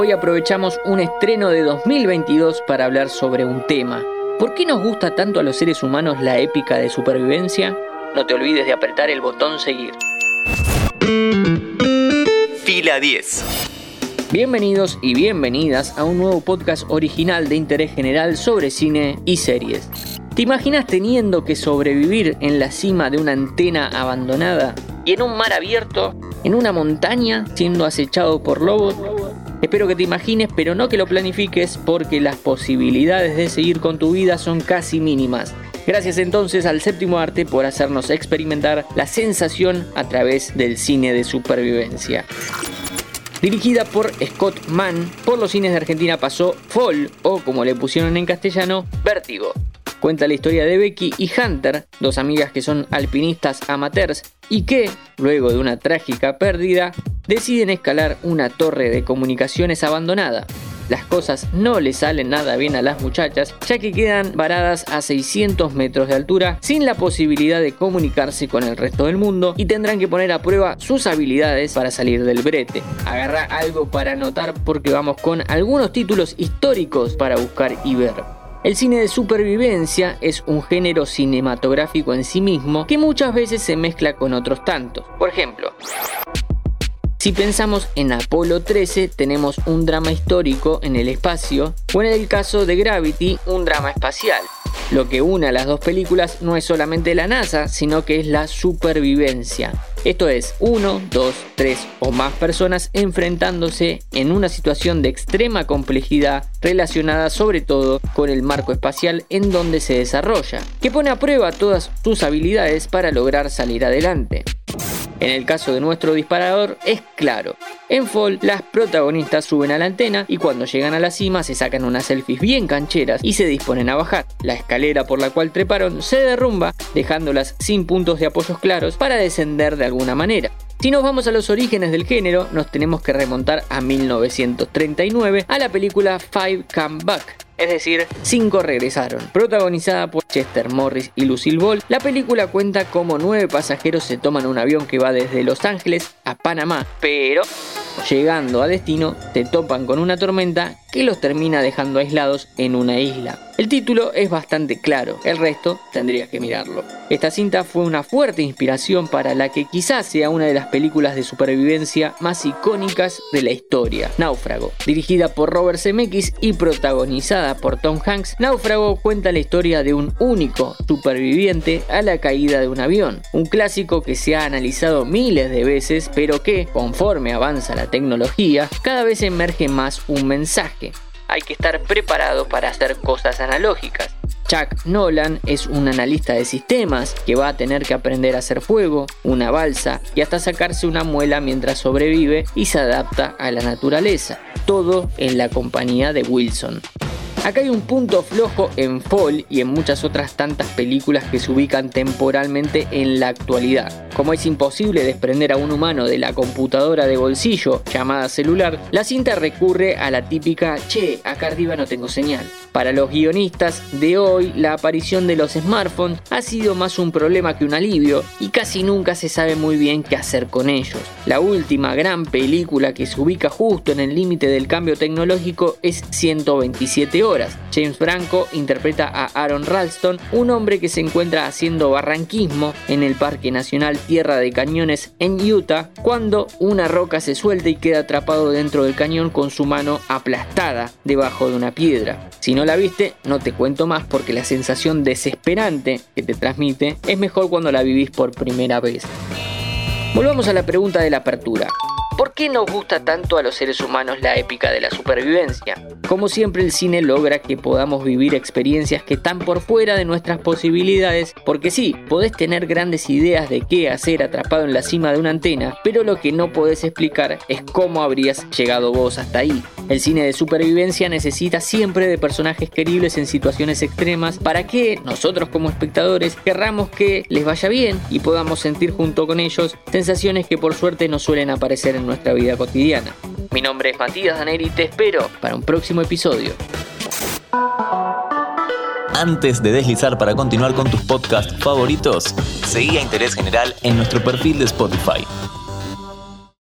Hoy aprovechamos un estreno de 2022 para hablar sobre un tema. ¿Por qué nos gusta tanto a los seres humanos la épica de supervivencia? No te olvides de apretar el botón seguir. Fila 10. Bienvenidos y bienvenidas a un nuevo podcast original de interés general sobre cine y series. ¿Te imaginas teniendo que sobrevivir en la cima de una antena abandonada y en un mar abierto, en una montaña, siendo acechado por lobos? Espero que te imagines, pero no que lo planifiques porque las posibilidades de seguir con tu vida son casi mínimas. Gracias entonces al séptimo arte por hacernos experimentar la sensación a través del cine de supervivencia. Dirigida por Scott Mann, por los cines de Argentina pasó Fall, o como le pusieron en castellano, Vértigo. Cuenta la historia de Becky y Hunter, dos amigas que son alpinistas amateurs y que, luego de una trágica pérdida, deciden escalar una torre de comunicaciones abandonada. Las cosas no le salen nada bien a las muchachas, ya que quedan varadas a 600 metros de altura sin la posibilidad de comunicarse con el resto del mundo y tendrán que poner a prueba sus habilidades para salir del brete. Agarra algo para anotar porque vamos con algunos títulos históricos para buscar y ver. El cine de supervivencia es un género cinematográfico en sí mismo que muchas veces se mezcla con otros tantos. Por ejemplo, si pensamos en Apolo 13, tenemos un drama histórico en el espacio, o en el caso de Gravity, un drama espacial. Lo que une las dos películas no es solamente la NASA, sino que es la supervivencia. Esto es, uno, dos, tres o más personas enfrentándose en una situación de extrema complejidad relacionada sobre todo con el marco espacial en donde se desarrolla, que pone a prueba todas sus habilidades para lograr salir adelante. En el caso de nuestro disparador es claro. En Fall, las protagonistas suben a la antena y cuando llegan a la cima se sacan unas selfies bien cancheras y se disponen a bajar. La escalera por la cual treparon se derrumba, dejándolas sin puntos de apoyos claros para descender de alguna manera. Si nos vamos a los orígenes del género, nos tenemos que remontar a 1939 a la película Five Come Back, es decir, cinco regresaron. Protagonizada por Chester Morris y Lucille Ball, la película cuenta cómo nueve pasajeros se toman un avión que va desde Los Ángeles a Panamá, pero llegando a destino te topan con una tormenta que los termina dejando aislados en una isla. El título es bastante claro, el resto tendrías que mirarlo. Esta cinta fue una fuerte inspiración para la que quizás sea una de las películas de supervivencia más icónicas de la historia, Náufrago. Dirigida por Robert Zemeckis y protagonizada por Tom Hanks, Náufrago cuenta la historia de un único superviviente a la caída de un avión, un clásico que se ha analizado miles de veces, pero que, conforme avanza la tecnología, cada vez emerge más un mensaje hay que estar preparado para hacer cosas analógicas. Chuck Nolan es un analista de sistemas que va a tener que aprender a hacer fuego, una balsa y hasta sacarse una muela mientras sobrevive y se adapta a la naturaleza. Todo en la compañía de Wilson. Acá hay un punto flojo en Fall y en muchas otras tantas películas que se ubican temporalmente en la actualidad. Como es imposible desprender a un humano de la computadora de bolsillo llamada celular, la cinta recurre a la típica che, acá arriba no tengo señal. Para los guionistas de hoy, la aparición de los smartphones ha sido más un problema que un alivio y casi nunca se sabe muy bien qué hacer con ellos. La última gran película que se ubica justo en el límite del cambio tecnológico es 127 horas James Franco interpreta a Aaron Ralston, un hombre que se encuentra haciendo barranquismo en el Parque Nacional Tierra de Cañones en Utah cuando una roca se suelta y queda atrapado dentro del cañón con su mano aplastada debajo de una piedra. Si no la viste, no te cuento más porque la sensación desesperante que te transmite es mejor cuando la vivís por primera vez. Volvamos a la pregunta de la apertura. ¿Por qué nos gusta tanto a los seres humanos la épica de la supervivencia? Como siempre el cine logra que podamos vivir experiencias que están por fuera de nuestras posibilidades, porque sí, podés tener grandes ideas de qué hacer atrapado en la cima de una antena, pero lo que no podés explicar es cómo habrías llegado vos hasta ahí. El cine de supervivencia necesita siempre de personajes queribles en situaciones extremas para que nosotros como espectadores querramos que les vaya bien y podamos sentir junto con ellos sensaciones que por suerte no suelen aparecer en nuestra vida cotidiana. Mi nombre es Matías Daneri y te espero para un próximo episodio. Antes de deslizar para continuar con tus podcasts favoritos, seguí a Interés General en nuestro perfil de Spotify.